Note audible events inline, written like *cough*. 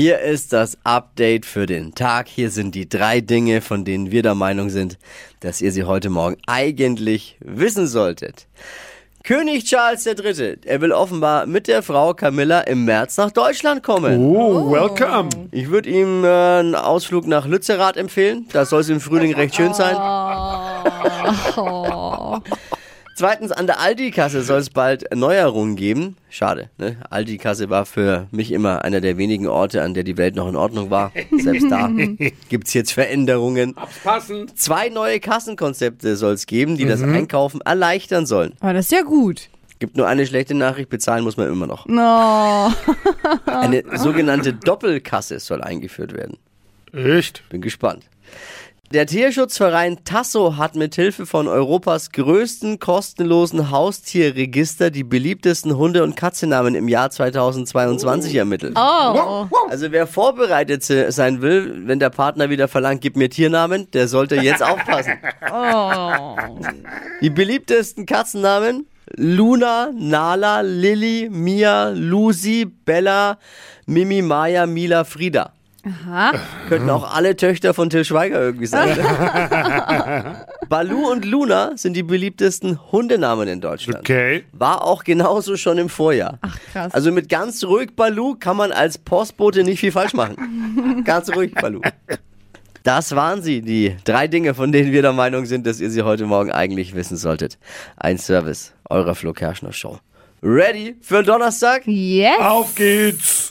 Hier ist das Update für den Tag. Hier sind die drei Dinge, von denen wir der Meinung sind, dass ihr sie heute Morgen eigentlich wissen solltet. König Charles III., er will offenbar mit der Frau Camilla im März nach Deutschland kommen. Oh, welcome. Ich würde ihm äh, einen Ausflug nach Lützerath empfehlen. Da soll es im Frühling recht schön sein. *laughs* Zweitens, an der Aldi-Kasse soll es bald Neuerungen geben. Schade, ne? Aldi-Kasse war für mich immer einer der wenigen Orte, an der die Welt noch in Ordnung war. *laughs* Selbst da gibt's jetzt Veränderungen. Passen. Zwei neue Kassenkonzepte soll es geben, die das Einkaufen erleichtern sollen. Aber das ist ja gut. Gibt nur eine schlechte Nachricht, bezahlen muss man immer noch. No. *laughs* Eine sogenannte Doppelkasse soll eingeführt werden. Echt? Bin gespannt. Der Tierschutzverein Tasso hat mit Hilfe von Europas größten kostenlosen Haustierregister die beliebtesten Hunde- und Katzennamen im Jahr 2022 ermittelt. Oh. Also wer vorbereitet se- sein will, wenn der Partner wieder verlangt, gib mir Tiernamen, der sollte jetzt aufpassen. *laughs* Oh. Die beliebtesten Katzennamen? Luna, Nala, Lilly, Mia, Lucy, Bella, Mimi, Maya, Mila, Frieda. Aha. *laughs* Könnten auch alle Töchter von Till Schweiger irgendwie sein. *laughs* Balu und Luna sind die beliebtesten Hundenamen in Deutschland. Okay. War auch genauso schon im Vorjahr. Ach, krass. Also mit ganz ruhig Balu kann man als Postbote nicht viel falsch machen. *laughs* ganz ruhig Balu. Das waren sie, die drei Dinge, von denen wir der Meinung sind, dass ihr sie heute Morgen eigentlich wissen solltet. Ein Service eurer Flo Kerschner Show. Ready für Donnerstag? Yes. Auf geht's.